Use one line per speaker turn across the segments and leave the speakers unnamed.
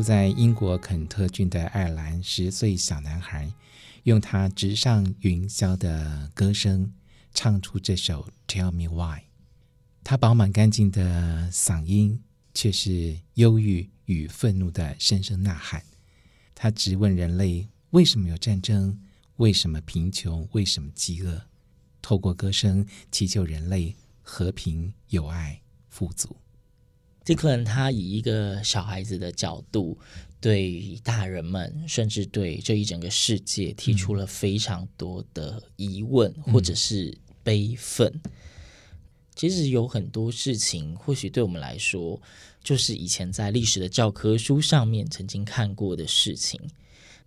住在英国肯特郡的爱尔兰十岁小男孩，用他直上云霄的歌声唱出这首《Tell Me Why》。他饱满干净的嗓音却是忧郁与愤怒的声声呐喊。他质问人类：为什么有战争？为什么贫穷？为什么饥饿？透过歌声祈求人类和平、友爱、富足。
Declan 他以一个小孩子的角度，对大人们，甚至对这一整个世界提出了非常多的疑问，嗯、或者是悲愤。嗯、其实有很多事情，或许对我们来说，就是以前在历史的教科书上面曾经看过的事情。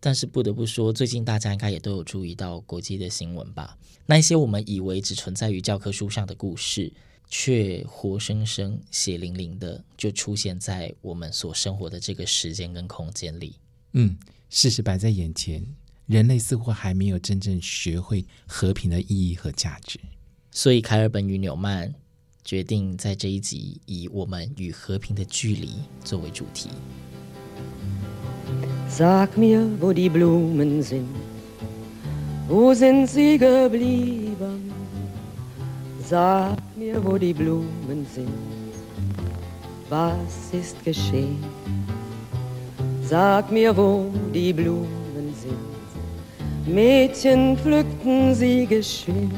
但是不得不说，最近大家应该也都有注意到国际的新闻吧？那一些我们以为只存在于教科书上的故事。却活生生、血淋淋的就出现在我们所生活的这个时间跟空间里。
嗯，事实摆在眼前，人类似乎还没有真正学会和平的意义和价值。
所以，凯尔本与纽曼决定在这一集以我们与和平的距离作为主题。Sag mir, wo die Blumen sind, wo sind sie geblieben?
Sag mir, wo die Blumen sind, was ist geschehen? Sag mir, wo die Blumen sind, Mädchen pflückten sie geschwind.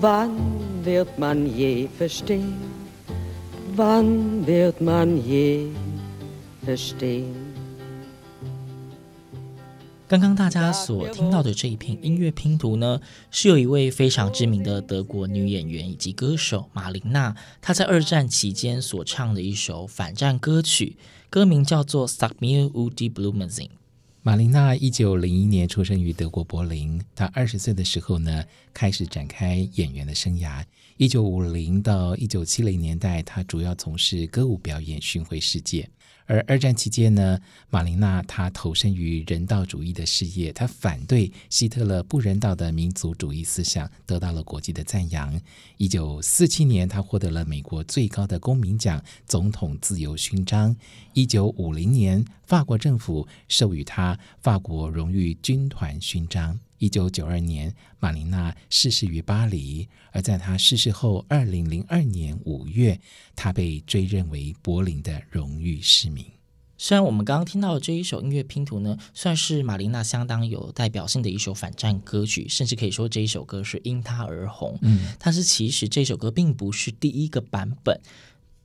Wann wird man je verstehen? Wann wird man je verstehen?
刚刚大家所听到的这一片音乐拼图呢，是有一位非常知名的德国女演员以及歌手玛琳娜，她在二战期间所唱的一首反战歌曲，歌名叫做《Sag mir wo die Blumen sind》。
玛琳娜一九零一年出生于德国柏林，她二十岁的时候呢，开始展开演员的生涯。一九五零到一九七零年代，她主要从事歌舞表演，巡回世界。而二战期间呢，玛琳娜她投身于人道主义的事业，她反对希特勒不人道的民族主义思想，得到了国际的赞扬。一九四七年，她获得了美国最高的公民奖——总统自由勋章。一九五零年，法国政府授予她法国荣誉军团勋章。一九九二年，玛琳娜逝世于巴黎。而在她逝世后，二零零二年五月，她被追认为柏林的荣誉市民。
虽然我们刚刚听到的这一首音乐拼图呢，算是玛琳娜相当有代表性的一首反战歌曲，甚至可以说这一首歌是因她而红。嗯，但是其实这首歌并不是第一个版本。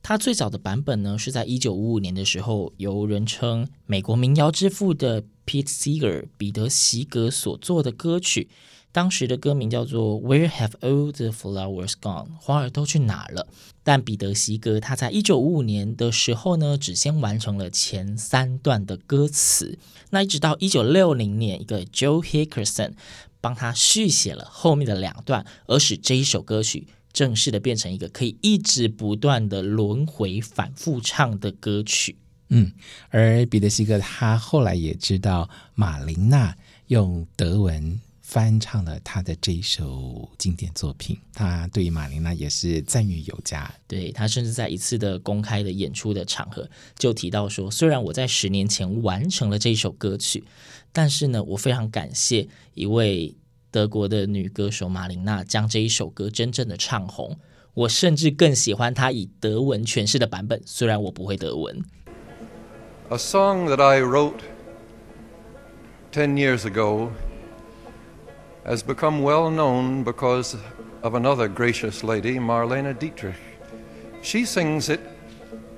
它最早的版本呢，是在一九五五年的时候，由人称美国民谣之父的 Pete Seeger 彼得席格所做的歌曲。当时的歌名叫做《Where Have All the Flowers Gone》，花儿都去哪了？但彼得席格他在一九五五年的时候呢，只先完成了前三段的歌词。那一直到一九六零年，一个 Joe Hickerson 帮他续写了后面的两段，而使这一首歌曲正式的变成一个可以一直不断的轮回反复唱的歌曲。
嗯，而彼得席格他后来也知道马琳娜用德文。翻唱了他的这一首经典作品，他对于马琳娜也是赞誉有加。
对，他甚至在一次的公开的演出的场合就提到说：“虽然我在十年前完成了这首歌曲，但是呢，我非常感谢一位德国的女歌手马琳娜将这一首歌真正的唱红。我甚至更喜欢她以德文诠释的版本，虽然我不会德文。”
A song that I wrote ten years ago. has become well known because of another gracious lady, Marlene Dietrich. She sings it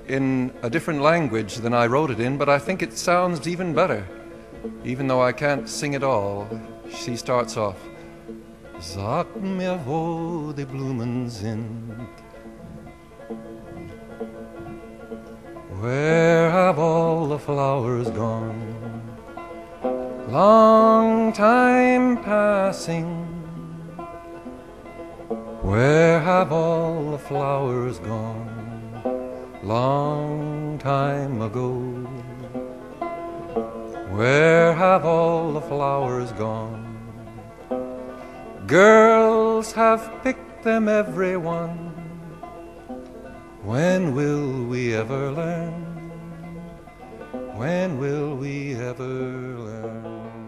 in a different language than I wrote it in, but I think it sounds even better, even though I can't sing it all. She starts off, Sag mir, wo die Blumen sind. Where have all the flowers gone? long time passing. Where have all the flowers gone? Long time ago. Where have all the flowers gone? Girls have picked them, every one. When will we ever learn? When will we ever learn?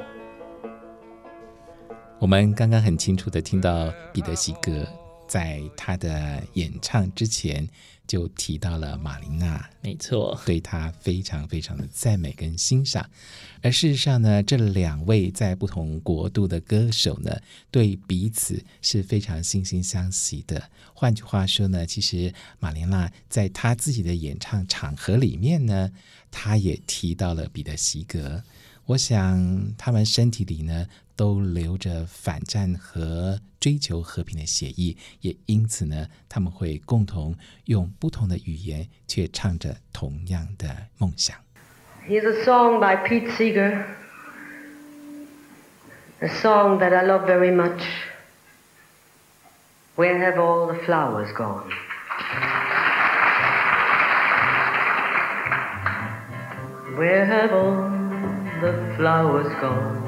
我们刚刚很清楚地听到彼得席格在他的演唱之前就提到了马琳娜，
没错，
对他非常非常的赞美跟欣赏。而事实上呢，这两位在不同国度的歌手呢，对彼此是非常惺惺相惜的。换句话说呢，其实马琳娜在她自己的演唱场合里面呢，她也提到了彼得席格。我想他们身体里呢，都流着反战和追求和平的血液，也因此呢，他们会共同用不同的语言，却唱着同样的梦想。
Here's a song by Pete Seeger, a song that I love very much. Where have all the flowers gone? Where have all the flowers gone.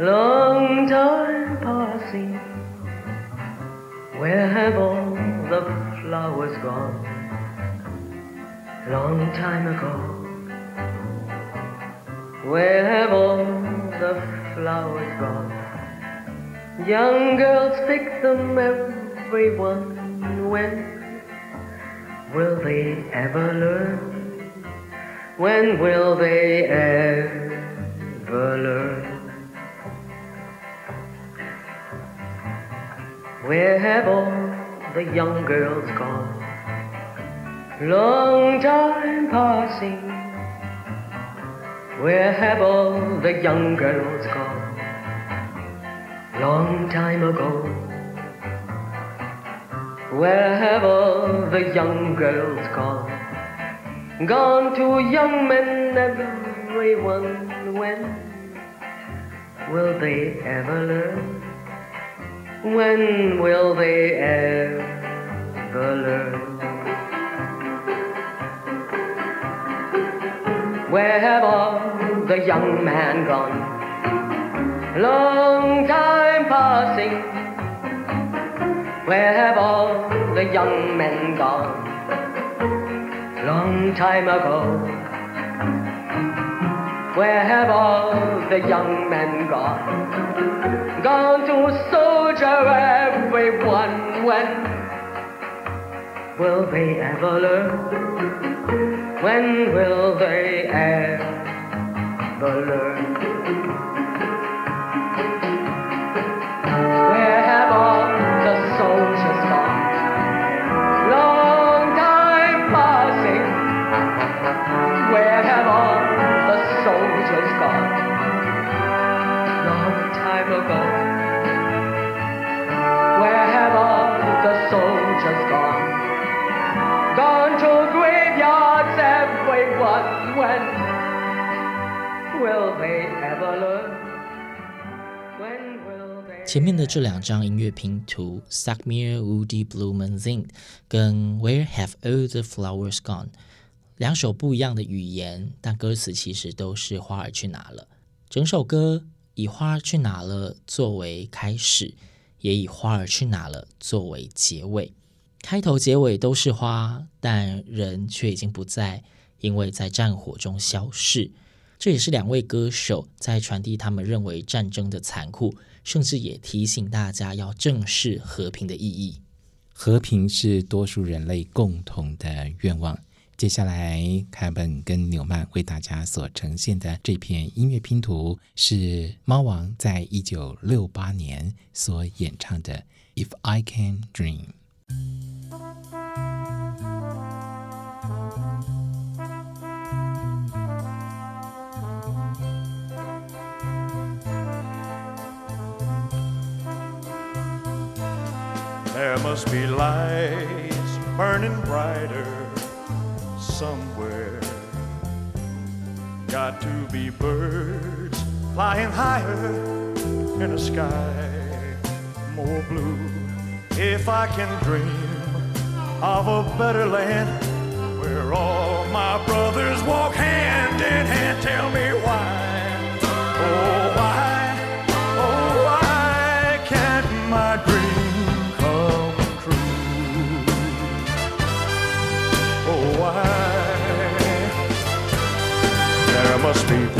Long time passing, where have all the flowers gone? Long time ago, where have all the flowers gone? Young girls pick them, everyone. When will they ever learn? When will they ever learn? Where have all the young girls gone? Long time passing. Where have all the young girls gone? Long time ago. Where have all the young girls gone? Gone to young men, everyone. When will they ever learn? When will they ever learn? Where have all the young men gone? Long time passing. Where have all the young men gone? long time ago. Where have all the young men gone? Gone to soldier oh, everyone when will they ever learn? When will they ever learn?
前面的这两张音乐拼图，Sag mir wo die Blumen sind，跟 Where have all the flowers gone，两首不一样的语言，但歌词其实都是花儿去哪了。整首歌以花儿去哪了作为开始，也以花儿去哪了作为结尾。开头结尾都是花，但人却已经不在，因为在战火中消逝。这也是两位歌手在传递他们认为战争的残酷，甚至也提醒大家要正视和平的意义。
和平是多数人类共同的愿望。接下来，凯本跟纽曼为大家所呈现的这片音乐拼图，是猫王在一九六八年所演唱的《If I Can Dream》。
There must be lights burning brighter somewhere. Got to be birds flying higher in a sky more blue. If I can dream of a better land where all my brothers walk hand in hand, tell me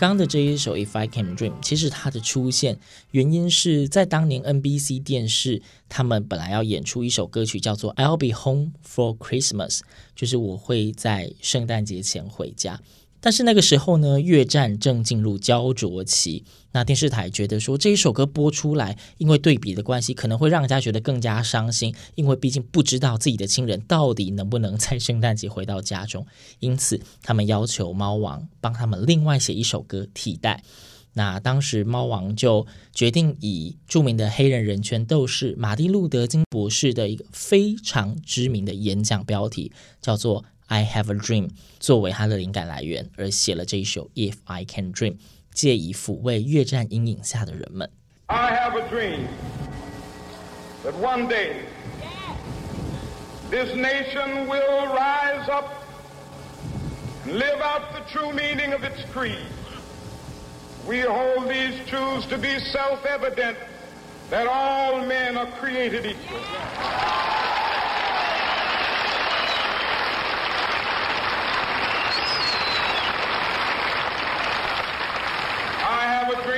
刚的这一首《If I Can Dream》，其实它的出现原因是在当年 NBC 电视，他们本来要演出一首歌曲，叫做《I'll Be Home for Christmas》，就是我会在圣诞节前回家。但是那个时候呢，越战正进入胶着期。那电视台觉得说，这一首歌播出来，因为对比的关系，可能会让人家觉得更加伤心，因为毕竟不知道自己的亲人到底能不能在圣诞节回到家中。因此，他们要求猫王帮他们另外写一首歌替代。那当时猫王就决定以著名的黑人人权斗士马丁路德金博士的一个非常知名的演讲标题，叫做。I have a dream，作为他的灵感来源而写了这一首 If I Can Dream，借以抚慰越战阴影下的人们。
I have a dream that one day this nation will rise up and live out the true meaning of its creed. We hold these truths to be self-evident that all men are created equal.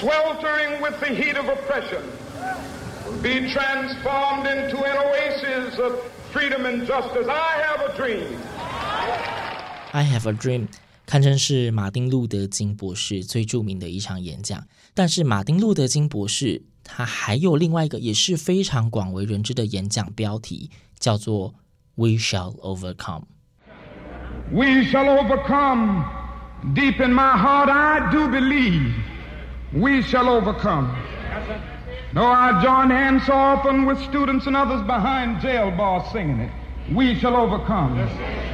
sweltering with the heat of oppression, will be transformed into an oasis of freedom and justice. I have a dream.
I have a dream，堪称是马丁路德金博士最着名的一场演讲。但是马丁路德金博士他还有另外一个也是非常广为人知的演讲标题，叫做 We shall
overcome。We shall overcome. Deep in my heart, I do believe we shall overcome. Though I join hands so often with students and others behind jail bars singing it, we shall overcome.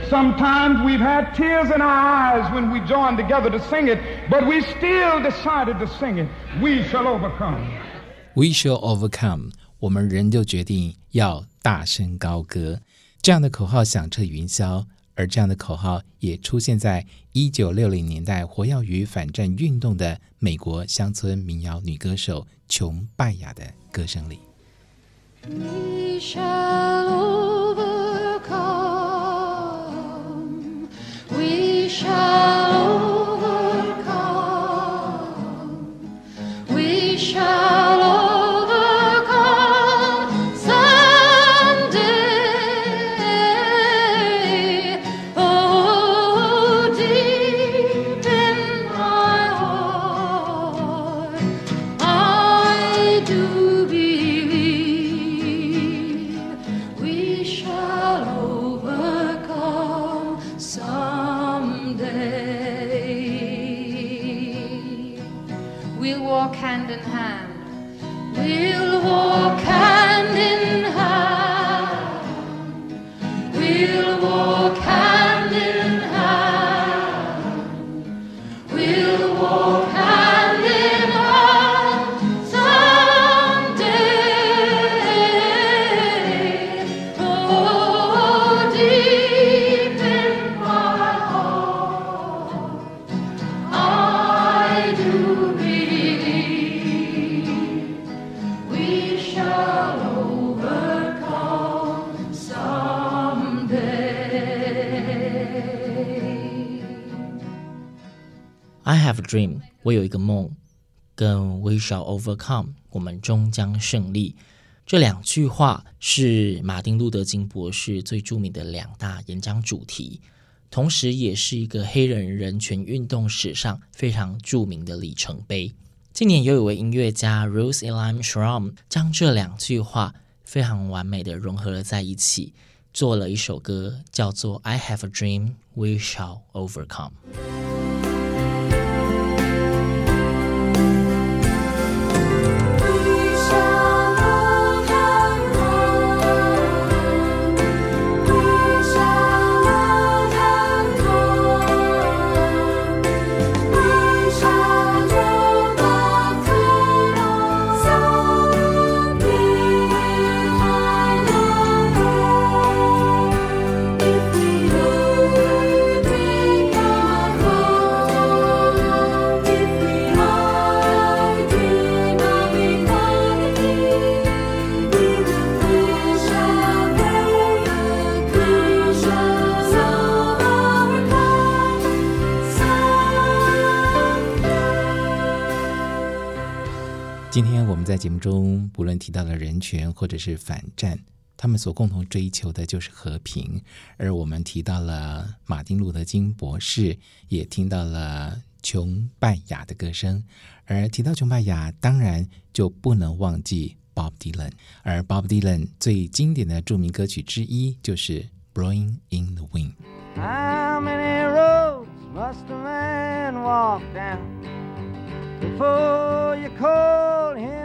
Sometimes we've had tears in our eyes when we joined together to sing it, but we still decided to sing it. We shall overcome.
We shall overcome。我们仍旧决定要大声高歌，这样的口号响彻云霄。 而这样的口号也出现在一九六零年代活跃于反战运动的美国乡村民谣女歌手琼拜雅的歌声里。
We'll walk hand in hand.
We'll walk hand Dream，我有一个梦，跟 We shall overcome，我们终将胜利。这两句话是马丁·路德·金博士最著名的两大演讲主题，同时也是一个黑人人权运动史上非常著名的里程碑。今年又有位音乐家 Ruth Elam Shrum 将这两句话非常完美的融合了在一起，做了一首歌，叫做《I Have a Dream, We Shall Overcome》。
在节目中，不论提到了人权或者是反战，他们所共同追求的就是和平。而我们提到了马丁·路德·金博士，也听到了琼拜雅的歌声。而提到琼拜雅，当然就不能忘记 Bob Dylan。而 Bob Dylan 最经典的著名歌曲之一就是《Blowing in the Wind》。How many roads must a man walk down before you call him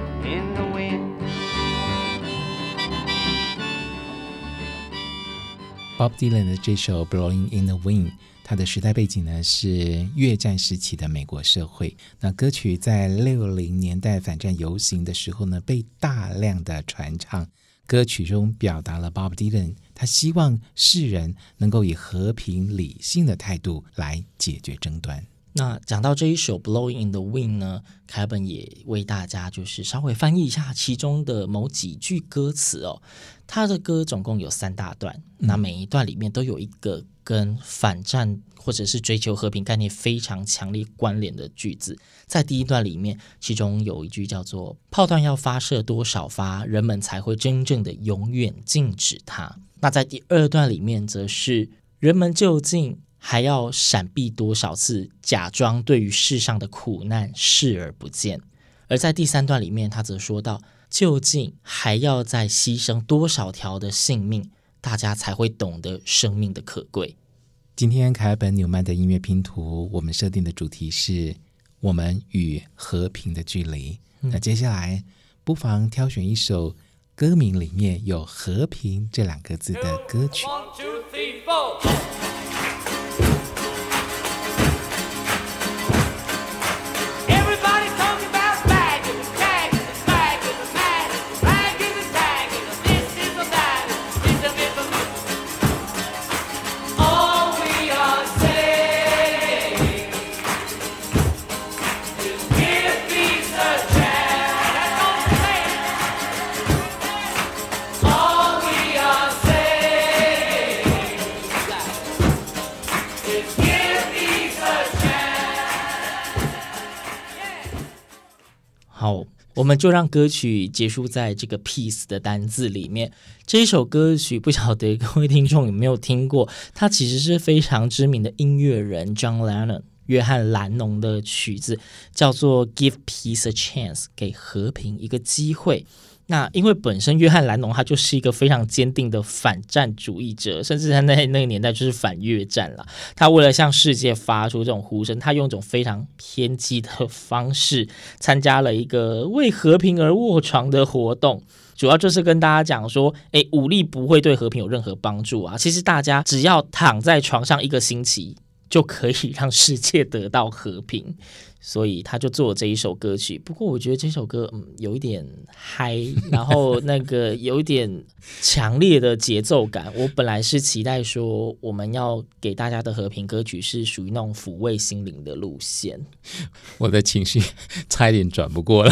Bob Dylan 的这首《Blowing in the Wind》，它的时代背景呢是越战时期的美国社会。那歌曲在六零年代反战游行的时候呢，被大量的传唱。歌曲中表达了 Bob Dylan 他希望世人能够以和平理性的态度来解决争端。
那讲到这一首《Blowing in the Wind》呢，凯本也为大家就是稍微翻译一下其中的某几句歌词哦。他的歌总共有三大段，那每一段里面都有一个跟反战或者是追求和平概念非常强烈关联的句子。在第一段里面，其中有一句叫做“炮弹要发射多少发，人们才会真正的永远禁止它”。那在第二段里面，则是“人们究竟”。还要闪避多少次，假装对于世上的苦难视而不见？而在第三段里面，他则说到：究竟还要再牺牲多少条的性命，大家才会懂得生命的可贵。
今天凯尔本纽曼的音乐拼图，我们设定的主题是我们与和平的距离。嗯、那接下来不妨挑选一首歌名里面有“和平”这两个字的歌曲。
我们就让歌曲结束在这个 peace 的单字里面。这一首歌曲不晓得各位听众有没有听过？它其实是非常知名的音乐人 John Lennon 约翰兰农的曲子，叫做 Give Peace a Chance，给和平一个机会。那因为本身约翰兰农他就是一个非常坚定的反战主义者，甚至在那那个年代就是反越战了。他为了向世界发出这种呼声，他用一种非常偏激的方式参加了一个为和平而卧床的活动，主要就是跟大家讲说，诶，武力不会对和平有任何帮助啊！其实大家只要躺在床上一个星期，就可以让世界得到和平。所以他就做了这一首歌曲，不过我觉得这首歌嗯有一点嗨，然后那个有一点强烈的节奏感。我本来是期待说我们要给大家的和平歌曲是属于那种抚慰心灵的路线，
我的情绪差一点转不过来。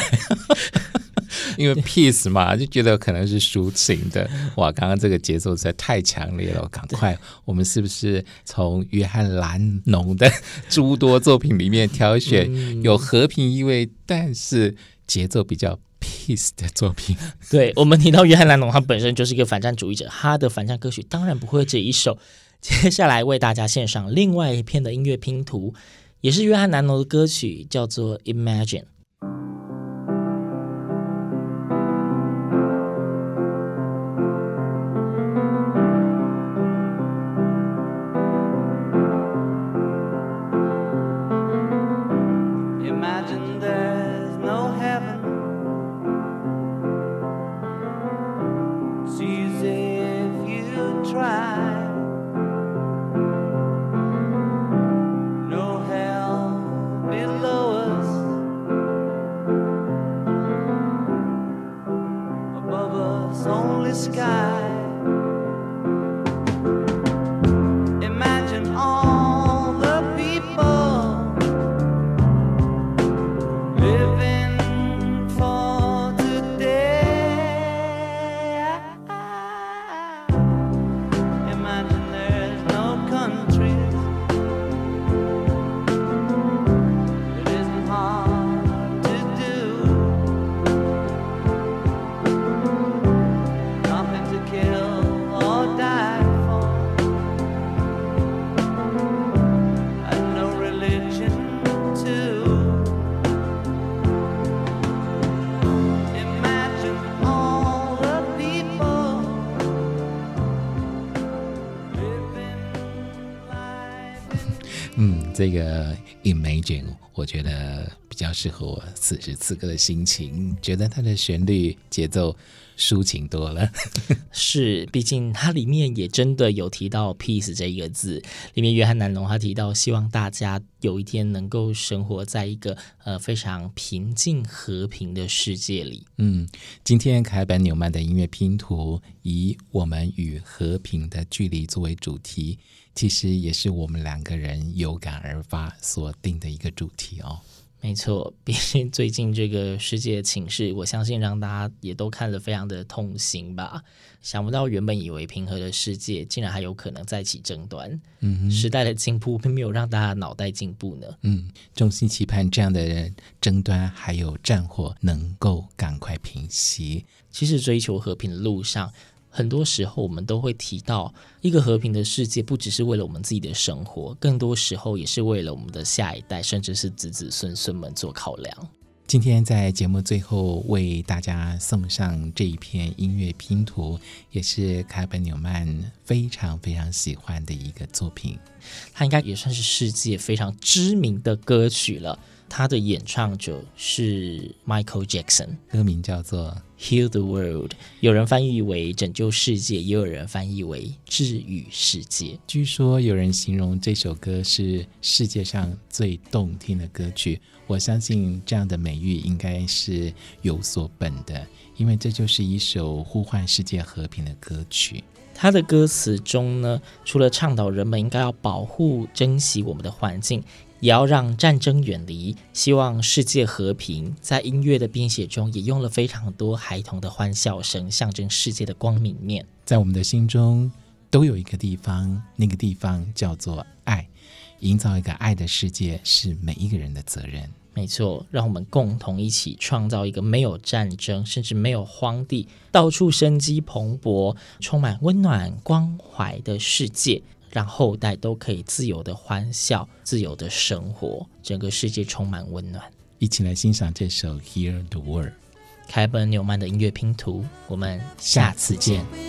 因为 peace 嘛，就觉得可能是抒情的。哇，刚刚这个节奏实在太强烈了，赶快，我们是不是从约翰兰农的诸多作品里面挑选有和平意味，但是节奏比较 peace 的作品？
对，我们提到约翰兰农，他本身就是一个反战主义者，他的反战歌曲当然不会这一首。接下来为大家献上另外一篇的音乐拼图，也是约翰兰农的歌曲，叫做 Imagine。
这个 Imagine，我觉得比较适合我此时此刻的心情，觉得它的旋律节奏抒情多了。
是，毕竟它里面也真的有提到 peace 这一个字。里面约翰南龙他提到，希望大家有一天能够生活在一个呃非常平静和平的世界里。
嗯，今天凯本纽曼的音乐拼图以我们与和平的距离作为主题。其实也是我们两个人有感而发所定的一个主题哦。
没错，毕竟最近这个世界情势，我相信让大家也都看了非常的痛心吧。想不到原本以为平和的世界，竟然还有可能再起争端。嗯，时代的进步并没有让大家脑袋进步呢。
嗯，衷心期盼这样的争端还有战火能够赶快平息。
其实追求和平的路上。很多时候，我们都会提到一个和平的世界，不只是为了我们自己的生活，更多时候也是为了我们的下一代，甚至是子子孙孙们做考量。
今天在节目最后为大家送上这一篇音乐拼图，也是凯本纽曼非常非常喜欢的一个作品。
它应该也算是世界非常知名的歌曲了。它的演唱者是 Michael Jackson，
歌名叫做《
Heal the World》，有人翻译为拯救世界，也有人翻译为治愈世界。
据说有人形容这首歌是世界上最动听的歌曲，我相信这样的美誉应该是有所本的，因为这就是一首呼唤世界和平的歌曲。
它的歌词中呢，除了倡导人们应该要保护、珍惜我们的环境。也要让战争远离，希望世界和平。在音乐的编写中，也用了非常多孩童的欢笑声，象征世界的光明面。
在我们的心中，都有一个地方，那个地方叫做爱。营造一个爱的世界，是每一个人的责任。
没错，让我们共同一起创造一个没有战争，甚至没有荒地，到处生机蓬勃、充满温暖关怀的世界。让后代都可以自由的欢笑，自由的生活，整个世界充满温暖。
一起来欣赏这首《Hear the World》，
凯本纽曼的音乐拼图。我们下次见。